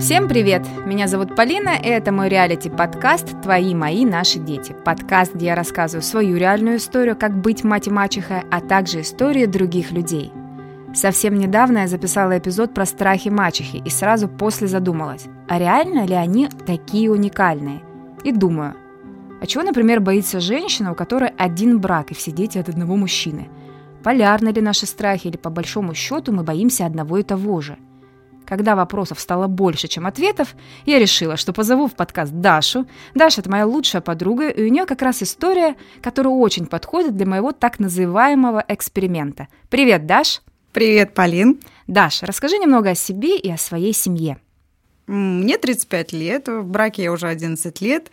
Всем привет! Меня зовут Полина, и это мой реалити-подкаст «Твои, мои, наши дети». Подкаст, где я рассказываю свою реальную историю, как быть мать и мачехой, а также истории других людей. Совсем недавно я записала эпизод про страхи мачехи и сразу после задумалась, а реально ли они такие уникальные? И думаю, а чего, например, боится женщина, у которой один брак и все дети от одного мужчины? Полярны ли наши страхи или по большому счету мы боимся одного и того же – когда вопросов стало больше, чем ответов, я решила, что позову в подкаст Дашу. Даша – это моя лучшая подруга, и у нее как раз история, которая очень подходит для моего так называемого эксперимента. Привет, Даш! Привет, Полин! Даш, расскажи немного о себе и о своей семье. Мне 35 лет, в браке я уже 11 лет.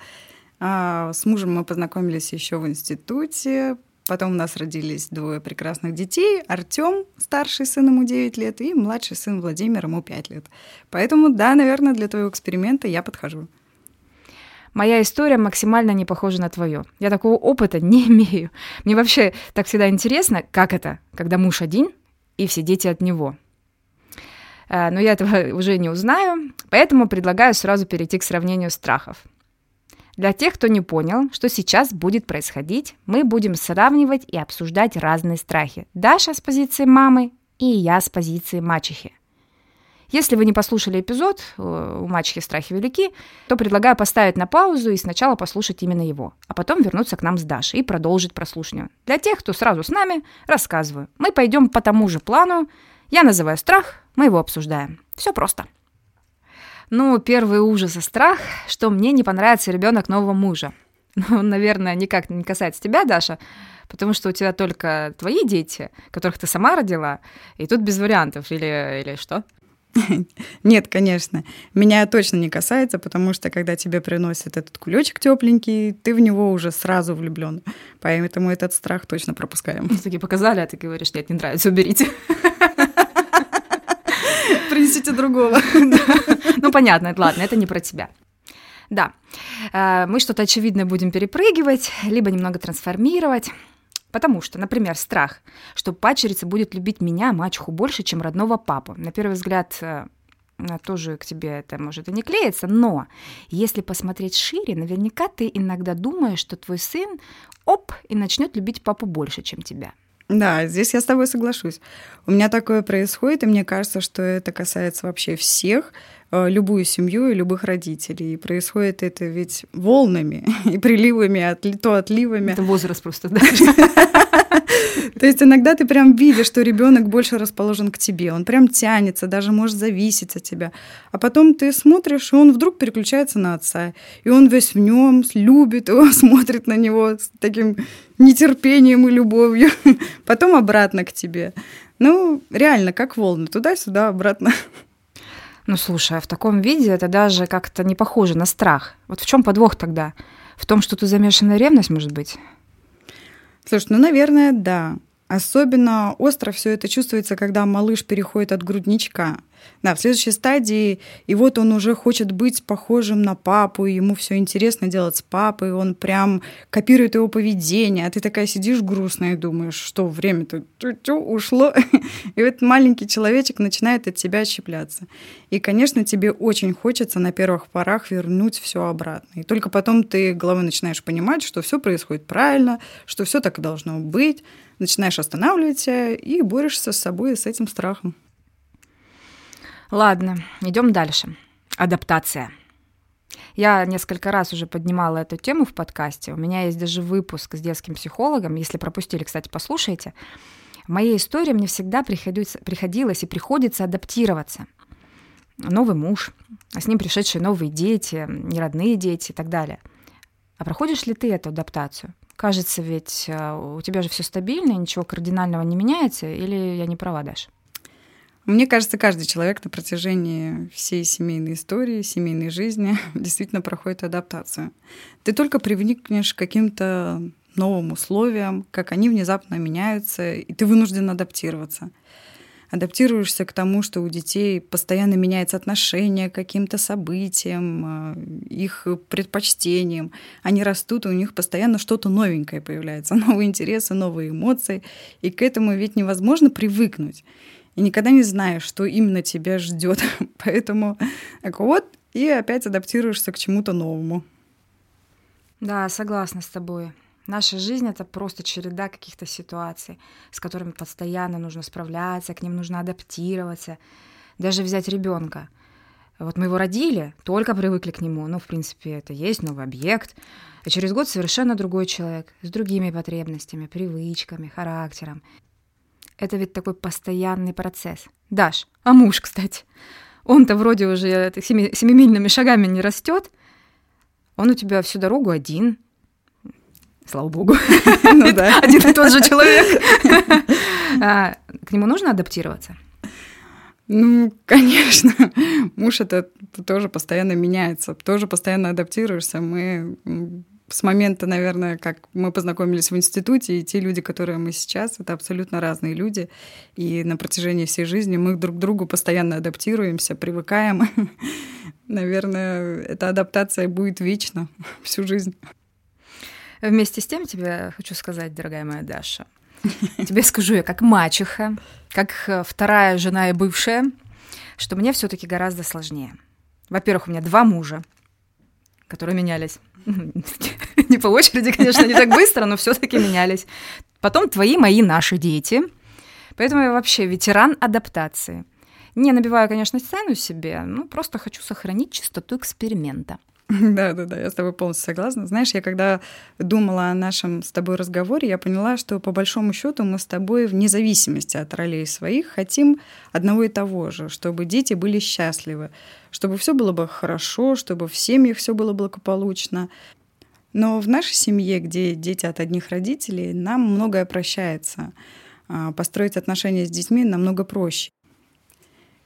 А, с мужем мы познакомились еще в институте, Потом у нас родились двое прекрасных детей. Артем, старший сын, ему 9 лет, и младший сын Владимир, ему 5 лет. Поэтому, да, наверное, для твоего эксперимента я подхожу. Моя история максимально не похожа на твою. Я такого опыта не имею. Мне вообще так всегда интересно, как это, когда муж один и все дети от него. Э, но я этого уже не узнаю, поэтому предлагаю сразу перейти к сравнению страхов – для тех, кто не понял, что сейчас будет происходить, мы будем сравнивать и обсуждать разные страхи. Даша с позиции мамы и я с позиции мачехи. Если вы не послушали эпизод э, «У мачехи страхи велики», то предлагаю поставить на паузу и сначала послушать именно его, а потом вернуться к нам с Дашей и продолжить прослушивание. Для тех, кто сразу с нами, рассказываю. Мы пойдем по тому же плану. Я называю страх, мы его обсуждаем. Все просто. Ну, первый ужас и страх, что мне не понравится ребенок нового мужа. Ну, наверное, никак не касается тебя, Даша, потому что у тебя только твои дети, которых ты сама родила, и тут без вариантов, или, или что? Нет, конечно. Меня точно не касается, потому что когда тебе приносят этот кулечек тепленький, ты в него уже сразу влюблен. Поэтому этот страх точно пропускаем. Такие показали, а ты говоришь, нет, не нравится, уберите. Принесите другого. Ну, понятно, ладно, это не про тебя. Да, э, мы что-то очевидное будем перепрыгивать, либо немного трансформировать. Потому что, например, страх, что пачерица будет любить меня, мачеху, больше, чем родного папу. На первый взгляд, э, тоже к тебе это может и не клеится, но если посмотреть шире, наверняка ты иногда думаешь, что твой сын, оп, и начнет любить папу больше, чем тебя. Да, здесь я с тобой соглашусь. У меня такое происходит, и мне кажется, что это касается вообще всех, э, любую семью и любых родителей. И происходит это ведь волнами и приливами, то отливами. Это возраст просто, да? То есть иногда ты прям видишь, что ребенок больше расположен к тебе, он прям тянется, даже может зависеть от тебя. А потом ты смотришь, и он вдруг переключается на отца, и он весь в нем любит его, смотрит на него с таким нетерпением и любовью, потом обратно к тебе. Ну, реально, как волны, туда-сюда, обратно. Ну, слушай, а в таком виде это даже как-то не похоже на страх. Вот в чем подвох тогда? В том, что тут замешана ревность, может быть? Слушай, ну, наверное, да. Особенно остро все это чувствуется, когда малыш переходит от грудничка. Да, в следующей стадии, и вот он уже хочет быть похожим на папу, и ему все интересно делать с папой, он прям копирует его поведение, а ты такая сидишь грустная и думаешь, что время-то ушло, и вот маленький человечек начинает от тебя отщепляться. И, конечно, тебе очень хочется на первых порах вернуть все обратно. И только потом ты головой начинаешь понимать, что все происходит правильно, что все так и должно быть, начинаешь останавливать и борешься с собой и с этим страхом. Ладно, идем дальше. Адаптация. Я несколько раз уже поднимала эту тему в подкасте. У меня есть даже выпуск с детским психологом. Если пропустили, кстати, послушайте. В моей истории мне всегда приходилось, и приходится адаптироваться. Новый муж, а с ним пришедшие новые дети, неродные дети и так далее. А проходишь ли ты эту адаптацию? Кажется, ведь э, у тебя же все стабильно, ничего кардинального не меняется, или я не права, Даша? Мне кажется, каждый человек на протяжении всей семейной истории, семейной жизни действительно проходит адаптацию. Ты только привыкнешь к каким-то новым условиям, как они внезапно меняются, и ты вынужден адаптироваться адаптируешься к тому, что у детей постоянно меняется отношение к каким-то событиям, а, их предпочтениям. Они растут, и у них постоянно что-то новенькое появляется, новые интересы, новые эмоции. И к этому ведь невозможно привыкнуть. И никогда не знаешь, что именно тебя ждет. Поэтому так вот, и опять адаптируешься к чему-то новому. Да, согласна с тобой. Наша жизнь — это просто череда каких-то ситуаций, с которыми постоянно нужно справляться, к ним нужно адаптироваться. Даже взять ребенка. Вот мы его родили, только привыкли к нему. Ну, в принципе, это есть новый объект. А через год совершенно другой человек, с другими потребностями, привычками, характером. Это ведь такой постоянный процесс. Даш, а муж, кстати, он-то вроде уже семи, семимильными шагами не растет. Он у тебя всю дорогу один, Слава богу. Ну, да. Один и тот же человек. А, к нему нужно адаптироваться? Ну, конечно. Муж это тоже постоянно меняется, тоже постоянно адаптируешься. Мы с момента, наверное, как мы познакомились в институте, и те люди, которые мы сейчас, это абсолютно разные люди. И на протяжении всей жизни мы друг к другу постоянно адаптируемся, привыкаем. Наверное, эта адаптация будет вечно всю жизнь. Вместе с тем тебе хочу сказать, дорогая моя Даша, тебе скажу я как мачеха, как э, вторая жена и бывшая, что мне все таки гораздо сложнее. Во-первых, у меня два мужа, которые менялись. Не по очереди, конечно, не так быстро, но все таки менялись. Потом твои, мои, наши дети. Поэтому я вообще ветеран адаптации. Не набиваю, конечно, цену себе, ну просто хочу сохранить чистоту эксперимента. Да, да, да, я с тобой полностью согласна. Знаешь, я когда думала о нашем с тобой разговоре, я поняла, что по большому счету мы с тобой вне зависимости от ролей своих хотим одного и того же, чтобы дети были счастливы, чтобы все было бы хорошо, чтобы в семьях все было благополучно. Но в нашей семье, где дети от одних родителей, нам многое прощается. А, построить отношения с детьми намного проще.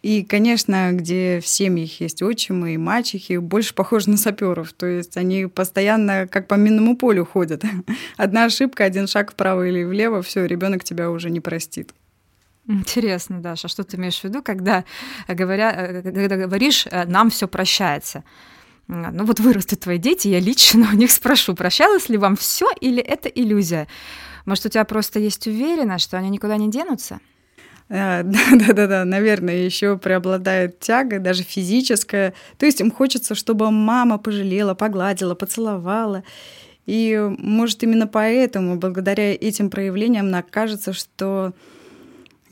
И, конечно, где в семьях есть отчимы и мачехи, больше похожи на саперов. То есть они постоянно как по минному полю ходят. Одна ошибка, один шаг вправо или влево, все, ребенок тебя уже не простит. Интересно, Даша, а что ты имеешь в виду, когда, говоря, когда говоришь, э, нам все прощается? Ну вот вырастут твои дети, я лично у них спрошу, прощалось ли вам все или это иллюзия? Может, у тебя просто есть уверенность, что они никуда не денутся? Да, да, да, да, наверное, еще преобладает тяга, даже физическая. То есть им хочется, чтобы мама пожалела, погладила, поцеловала. И, может, именно поэтому, благодаря этим проявлениям, нам кажется, что,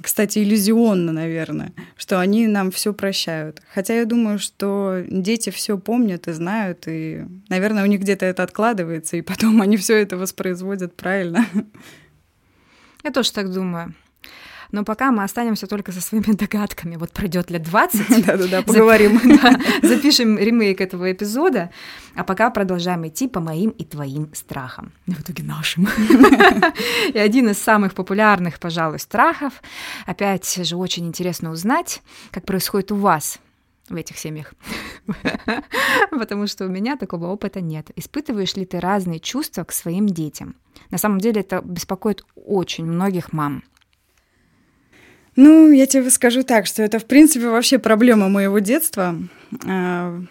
кстати, иллюзионно, наверное, что они нам все прощают. Хотя я думаю, что дети все помнят и знают, и, наверное, у них где-то это откладывается, и потом они все это воспроизводят правильно. Я тоже так думаю. Но пока мы останемся только со своими догадками. Вот пройдет лет 20. Да-да-да, поговорим. Запишем ремейк этого эпизода, а пока продолжаем идти по моим и твоим страхам. В итоге нашим. И один из самых популярных, пожалуй, страхов. Опять же, очень интересно узнать, как происходит у вас в этих семьях. Потому что у меня такого опыта нет. Испытываешь ли ты разные чувства к своим детям? На самом деле это беспокоит очень многих мам. Ну, я тебе скажу так, что это, в принципе, вообще проблема моего детства. А,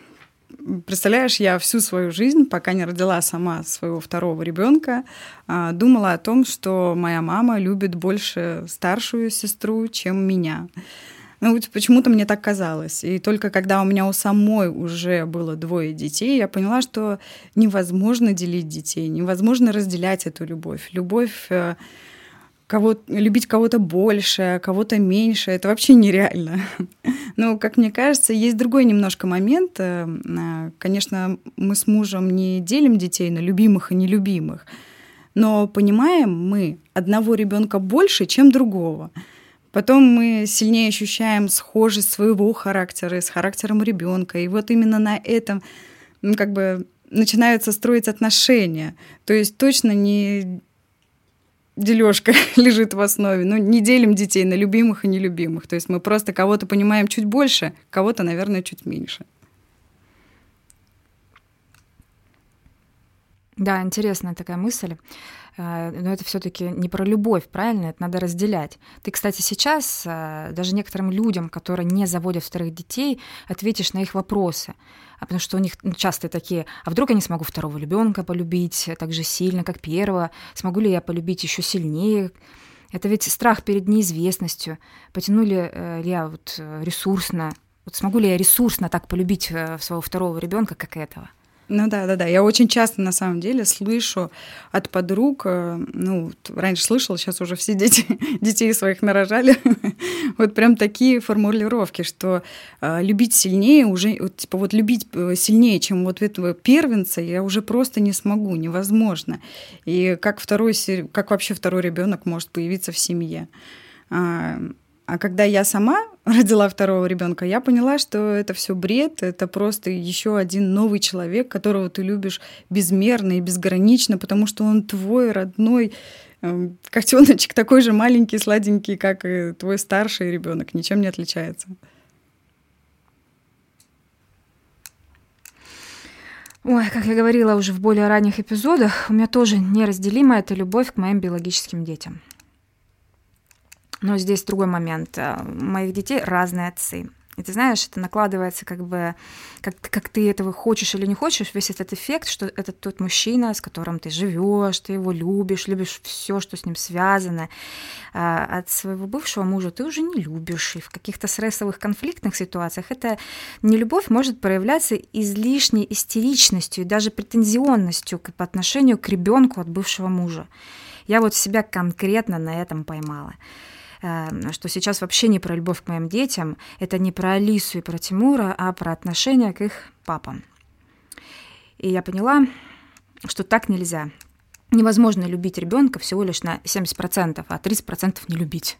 представляешь, я всю свою жизнь, пока не родила сама своего второго ребенка, а, думала о том, что моя мама любит больше старшую сестру, чем меня. Ну, почему-то мне так казалось. И только когда у меня у самой уже было двое детей, я поняла, что невозможно делить детей, невозможно разделять эту любовь. Любовь э, кого любить кого-то больше, кого-то меньше, это вообще нереально. Но, как мне кажется, есть другой немножко момент. Э, э, конечно, мы с мужем не делим детей на любимых и нелюбимых, но понимаем мы одного ребенка больше, чем другого. Потом мы сильнее ощущаем схожесть своего характера с характером ребенка. И вот именно на этом как бы начинаются строить отношения. То есть точно не дележка лежит в основе. Ну, не делим детей на любимых и нелюбимых. То есть мы просто кого-то понимаем чуть больше, кого-то, наверное, чуть меньше. Да, интересная такая мысль. Э, но это все-таки не про любовь, правильно? Это надо разделять. Ты, кстати, сейчас э, даже некоторым людям, которые не заводят вторых детей, ответишь на их вопросы. А потому что у них ну, часто такие, а вдруг я не смогу второго ребенка полюбить так же сильно, как первого? Смогу ли я полюбить еще сильнее? Это ведь страх перед неизвестностью. Потянули э, ли я вот э, ресурсно, вот смогу ли я ресурсно так полюбить э, своего второго ребенка, как этого? Ну да, да, да. Я очень часто на самом деле слышу от подруг, э, ну, раньше слышала, сейчас уже все дети, детей своих нарожали, вот прям такие формулировки, что э, любить сильнее уже, типа вот любить э, сильнее, чем вот этого первенца, я уже просто не смогу, невозможно. И как второй, как вообще второй ребенок может появиться в семье? А, а когда я сама родила второго ребенка, я поняла, что это все бред, это просто еще один новый человек, которого ты любишь безмерно и безгранично, потому что он твой родной эм, котеночек, такой же маленький, сладенький, как и твой старший ребенок, ничем не отличается. Ой, как я говорила уже в более ранних эпизодах, у меня тоже неразделима эта любовь к моим биологическим детям. Но здесь другой момент. Э, у моих детей разные отцы. И ты знаешь, это накладывается как бы, как, как ты этого хочешь или не хочешь, весь этот эффект, что это тот мужчина, с которым ты живешь, ты его любишь, любишь все, что с ним связано. А от своего бывшего мужа ты уже не любишь. И в каких-то стрессовых конфликтных ситуациях эта нелюбовь может проявляться излишней истеричностью и даже претензионностью по отношению к ребенку от бывшего мужа. Я вот себя конкретно на этом поймала. Эм, что сейчас вообще не про любовь к моим детям, это не про Алису и про Тимура, а про отношение к их папам. И я поняла, что так нельзя. Невозможно любить ребенка всего лишь на 70%, а 30% не любить.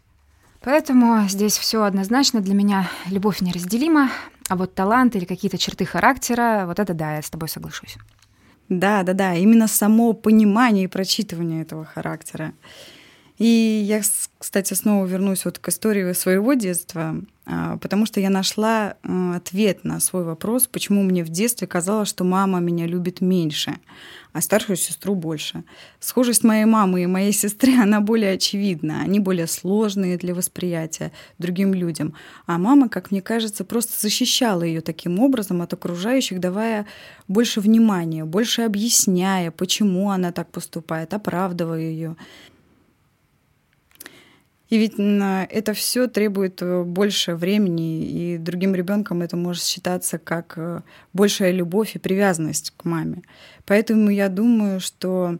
Поэтому здесь все однозначно для меня любовь неразделима, а вот талант или какие-то черты характера, вот это да, я с тобой соглашусь. Да, да, да, именно само понимание и прочитывание этого характера. И я, кстати, снова вернусь вот к истории своего детства, а, потому что я нашла а, ответ на свой вопрос, почему мне в детстве казалось, что мама меня любит меньше, а старшую сестру больше. Схожесть моей мамы и моей сестры, она более очевидна, они более сложные для восприятия другим людям. А мама, как мне кажется, просто защищала ее таким образом от окружающих, давая больше внимания, больше объясняя, почему она так поступает, оправдывая ее. И ведь это все требует э, больше времени, и другим ребенком это может считаться как э, большая любовь и привязанность к маме. Поэтому я думаю, что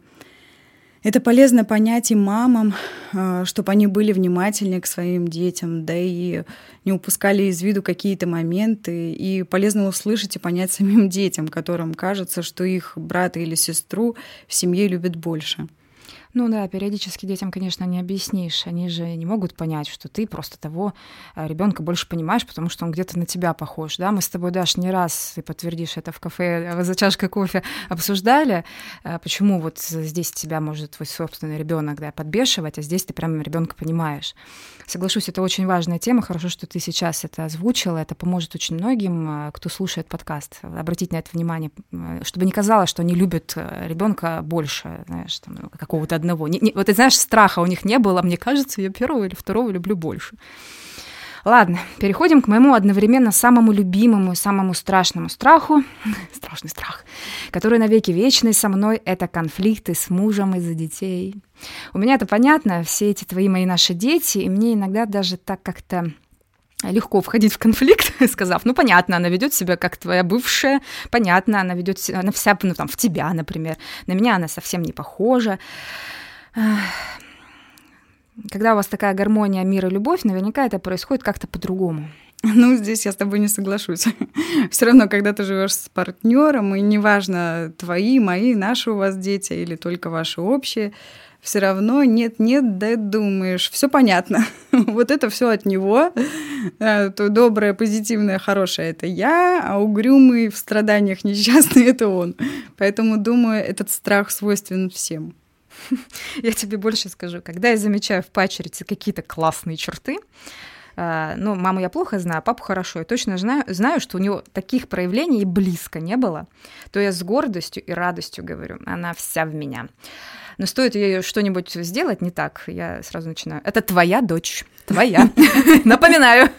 это полезно понять и мамам, э, чтобы они были внимательнее к своим детям, да и не упускали из виду какие-то моменты. И полезно услышать и понять самим детям, которым кажется, что их брата или сестру в семье любят больше. Ну да, периодически детям, конечно, не объяснишь. Они же не могут понять, что ты просто того э, ребенка больше понимаешь, потому что он где-то на тебя похож. Да? Мы с тобой, Даш, не раз, ты подтвердишь это в кафе э, за чашкой кофе, обсуждали, э, почему вот здесь тебя может твой собственный ребенок да, подбешивать, а здесь ты прямо ребенка понимаешь. Соглашусь, это очень важная тема. Хорошо, что ты сейчас это озвучила. Это поможет очень многим, кто слушает подкаст, обратить на это внимание, чтобы не казалось, что они любят ребенка больше, знаешь, там, какого-то одного. Не, не, вот ты знаешь, страха у них не было. Мне кажется, я первого или второго люблю больше. Ладно, переходим к моему одновременно самому любимому и самому страшному страху, страшный страх, который навеки вечный со мной, это конфликты с мужем из-за детей. У меня это понятно, все эти твои мои наши дети, и мне иногда даже так как-то легко входить в конфликт, сказав, ну, понятно, она ведет себя как твоя бывшая, понятно, она ведет себя, она вся, ну, там, в тебя, например, на меня она совсем не похожа. Когда у вас такая гармония, мир и любовь, наверняка это происходит как-то по-другому. Ну, здесь я с тобой не соглашусь. Все равно, когда ты живешь с партнером, и неважно, твои, мои, наши у вас дети или только ваши общие, все равно нет-нет, да думаешь, все понятно. вот это все от него. Э, то доброе, позитивное, хорошее это я, а угрюмый в страданиях несчастный это он. Поэтому, думаю, этот страх свойственен всем. Я тебе больше скажу, когда я замечаю в пачерице какие-то классные черты, э, ну, маму я плохо знаю, а папу хорошо. Я точно знаю, знаю, что у него таких проявлений близко не было. То я с гордостью и радостью говорю, она вся в меня. Но стоит ей что-нибудь сделать не так, я сразу начинаю. Это твоя дочь, твоя. Напоминаю.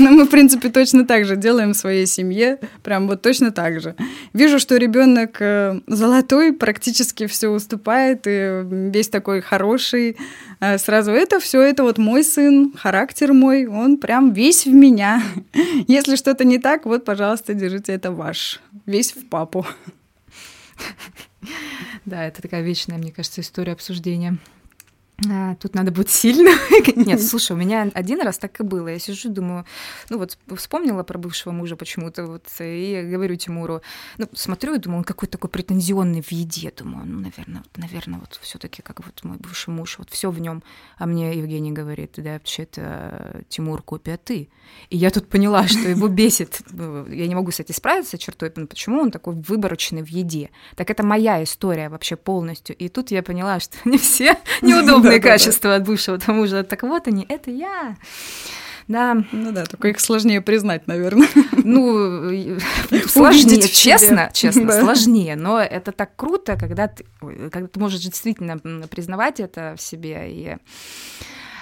Но мы, в принципе, точно так же делаем в своей семье, прям вот точно так же. Вижу, что ребенок э, золотой, практически все уступает, и весь такой хороший. А сразу это все, это вот мой сын, характер мой, он прям весь в меня. Если что-то не так, вот, пожалуйста, держите, это ваш. Весь в папу. Да, это такая вечная, мне кажется, история обсуждения. А, тут надо быть сильным. Нет, слушай, у меня один раз так и было. Я сижу, думаю, ну вот вспомнила про бывшего мужа почему-то, вот, и говорю Тимуру, ну, смотрю и думаю, он какой-то такой претензионный в еде. Думаю, ну, наверное, вот, наверное, вот все таки как вот мой бывший муж, вот все в нем. А мне Евгений говорит, да, вообще-то Тимур копия ты. И я тут поняла, что его бесит. Я не могу с этим справиться чертой, почему он такой выборочный в еде. Так это моя история вообще полностью. И тут я поняла, что не все неудобно позитивные качества от бывшего тому же. Так вот они, это я. Да. Ну да, только их сложнее признать, наверное. Ну, сложнее, честно, честно, да. сложнее, но это так круто, когда ты, когда ты можешь действительно признавать это в себе и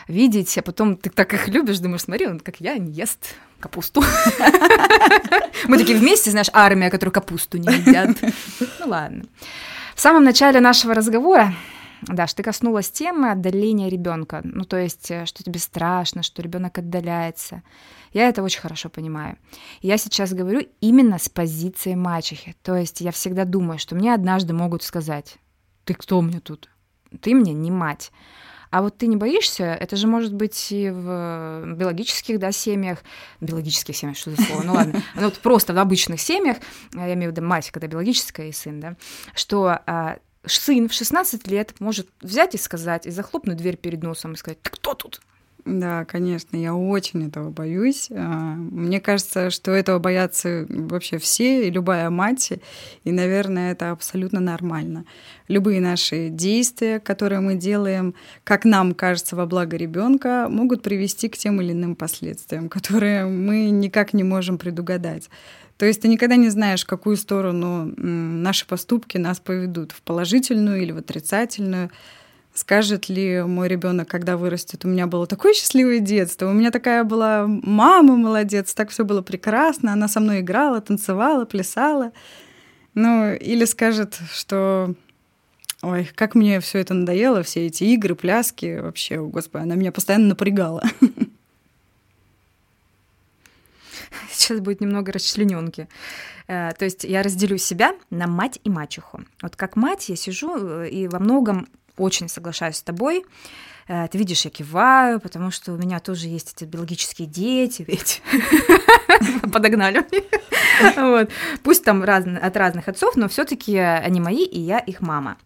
видеть, а потом ты так их любишь, думаешь, смотри, он как я не ест капусту. Мы такие вместе, знаешь, армия, которая капусту не едят. Ну ладно. В самом начале нашего разговора Даш, ты коснулась темы отдаления ребенка. Ну, то есть, э, что тебе страшно, что ребенок отдаляется. Я это очень хорошо понимаю. Я сейчас говорю именно с позиции мачехи. То есть я всегда думаю, что мне однажды могут сказать, ты кто мне тут? Ты мне не мать. А вот ты не боишься? Это же может быть и в биологических да, семьях. Биологических семьях, что за слово? Ну ладно. Ну вот просто в обычных семьях, я имею в виду мать, когда биологическая и сын, да, что а, сын в 16 лет может взять и сказать, и захлопнуть дверь перед носом и сказать, ты кто тут? Да, конечно, я очень этого боюсь. А, мне кажется, что этого боятся вообще все, и любая мать, и, наверное, это абсолютно нормально. Любые наши действия, которые мы делаем, как нам кажется, во благо ребенка, могут привести к тем или иным последствиям, которые мы никак не можем предугадать. То есть ты никогда не знаешь, в какую сторону наши поступки нас поведут, в положительную или в отрицательную. Скажет ли мой ребенок, когда вырастет, у меня было такое счастливое детство, у меня такая была мама молодец, так все было прекрасно, она со мной играла, танцевала, плясала. Ну, или скажет, что Ой, как мне все это надоело, все эти игры, пляски, вообще, господи, она меня постоянно напрягала. сейчас будет немного расчлененки. Э, то есть я разделю себя на мать и мачеху. Вот как мать я сижу э, и во многом очень соглашаюсь с тобой. Э, ты видишь, я киваю, потому что у меня тоже есть эти биологические дети, ведь подогнали. Пусть там от разных отцов, но все-таки они мои, и я их мама.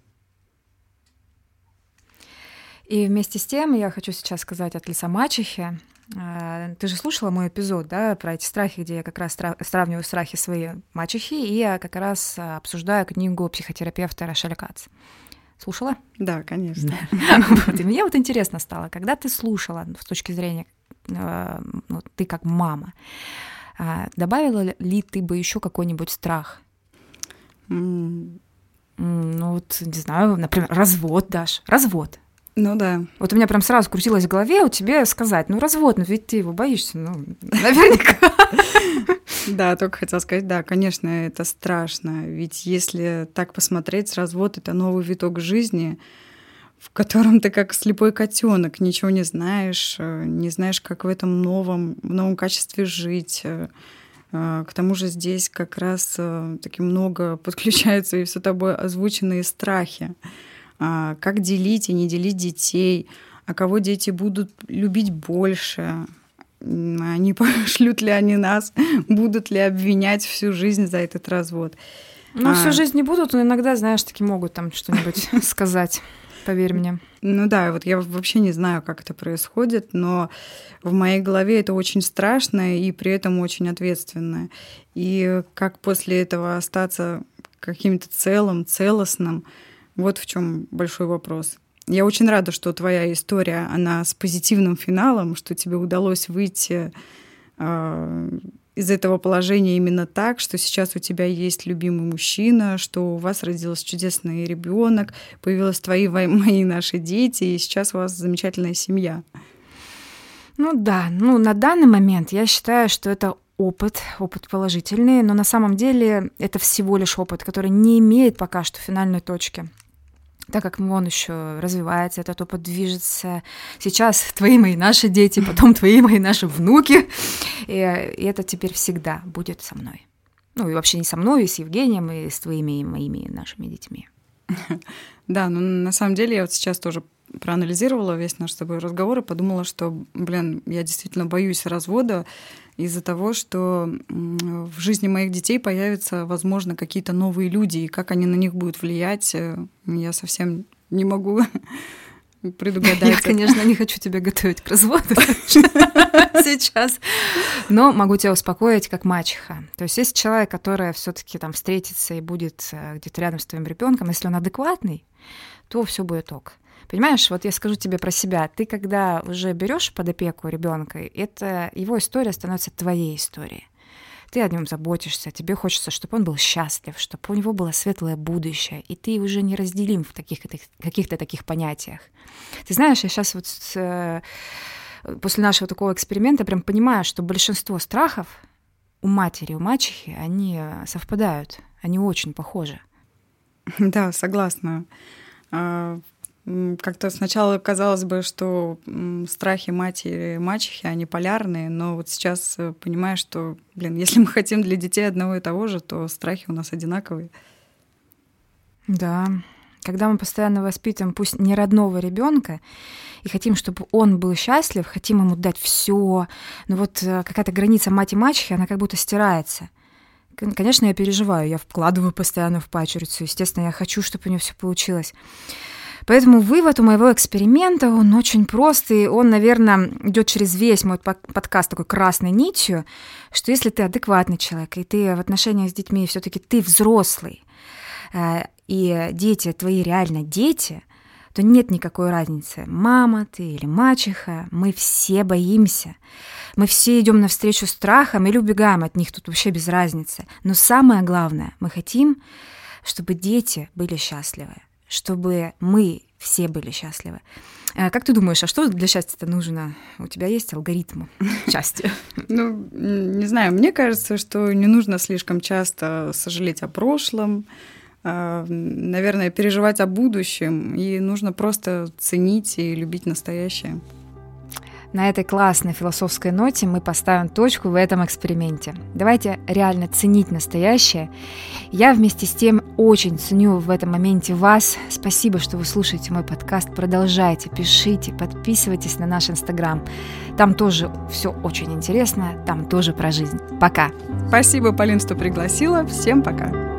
И вместе с тем я хочу сейчас сказать от лица мачехи, ты же слушала мой эпизод, да, про эти страхи, где я как раз сравниваю страхи своей мачехи, и я как раз а, обсуждаю книгу психотерапевта Рошеля Кац. Слушала? Да, конечно. вот, и мне вот интересно стало, когда ты слушала с точки зрения, э, ну, ты как мама, добавила ли ты бы еще какой-нибудь страх? Mm. Ну вот, не знаю, например, развод, Даш, развод. Ну да. Вот у меня прям сразу крутилось в голове у тебя сказать, ну развод, ну ведь ты его боишься, ну наверняка. Да, только хотела сказать, да, конечно, это страшно. Ведь если так посмотреть, развод это новый виток жизни, в котором ты как слепой котенок, ничего не знаешь, э, не знаешь, как в этом новом, в новом качестве жить. Э, э, к тому же здесь как раз таки много подключаются и все тобой озвученные страхи. А, как делить и не делить детей, а кого дети будут любить больше, они пошлют ли они нас, будут ли обвинять всю жизнь за этот развод. Ну, а... всю жизнь не будут, но иногда, знаешь, таки могут там что-нибудь сказать, поверь мне. Ну да, вот я вообще не знаю, как это происходит, но в моей голове это очень страшно и при этом очень ответственно. И как после этого остаться каким-то целым, целостным, вот в чем большой вопрос. Я очень рада, что твоя история, она с позитивным финалом, что тебе удалось выйти э, из этого положения именно так, что сейчас у тебя есть любимый мужчина, что у вас родился чудесный ребенок, появилась твои, мои, наши дети, и сейчас у вас замечательная семья. Ну да, ну на данный момент я считаю, что это опыт, опыт положительный, но на самом деле это всего лишь опыт, который не имеет пока что финальной точки так как он еще развивается, этот опыт движется. Сейчас твои мои наши дети, потом твои мои наши внуки. И, и это теперь всегда будет со мной. Ну и вообще не со мной, и с Евгением, и с твоими и моими нашими детьми. Да, ну на самом деле я вот сейчас тоже проанализировала весь наш с тобой разговор и подумала, что, блин, я действительно боюсь развода из-за того, что в жизни моих детей появятся, возможно, какие-то новые люди, и как они на них будут влиять, э, я совсем не могу предугадать. Я, конечно, не хочу тебя готовить к разводу сейчас, но могу тебя успокоить как мачеха. То есть есть человек, который все таки там встретится и будет э, где-то рядом с твоим ребенком, если он адекватный, то все будет ок. Понимаешь, вот я скажу тебе про себя. Ты, когда уже берешь под опеку ребенка, это его история становится твоей историей. Ты о нем заботишься, тебе хочется, чтобы он был счастлив, чтобы у него было светлое будущее, и ты уже не разделим в таких, каких-то таких понятиях. Ты знаешь, я сейчас вот с, э, после нашего такого эксперимента прям понимаю, что большинство страхов у матери, у мачехи, они совпадают, они очень похожи. Да, согласна. Как-то сначала казалось бы, что страхи матери и мачехи, они полярные, но вот сейчас э, понимаю, что, блин, если мы хотим для детей одного и того же, то страхи у нас одинаковые. Да, когда мы постоянно воспитываем пусть не родного ребенка и хотим, чтобы он был счастлив, хотим ему дать все, но вот э, какая-то граница мать и мачехи, она как будто стирается. Конечно, я переживаю, я вкладываю постоянно в пачерицу, естественно, я хочу, чтобы у нее все получилось. Поэтому вывод у моего эксперимента, он очень простый, он, наверное, идет через весь мой подкаст такой красной нитью, что если ты адекватный человек, и ты в отношениях с детьми все-таки ты взрослый, э, и дети твои реально дети, то нет никакой разницы, мама ты или мачеха, мы все боимся. Мы все идем навстречу страхам или убегаем от них, тут вообще без разницы. Но самое главное, мы хотим, чтобы дети были счастливы чтобы мы все были счастливы. Э, как ты думаешь, а что для счастья-то нужно? У тебя есть алгоритм счастья? Ну, не знаю, мне кажется, что не нужно слишком часто сожалеть о прошлом, э, наверное, переживать о будущем, и нужно просто ценить и любить настоящее. На этой классной философской ноте мы поставим точку в этом эксперименте. Давайте реально ценить настоящее. Я вместе с тем очень ценю в этом моменте вас. Спасибо, что вы слушаете мой подкаст. Продолжайте, пишите, подписывайтесь на наш инстаграм. Там тоже все очень интересно, там тоже про жизнь. Пока. Спасибо, Полин, что пригласила. Всем пока.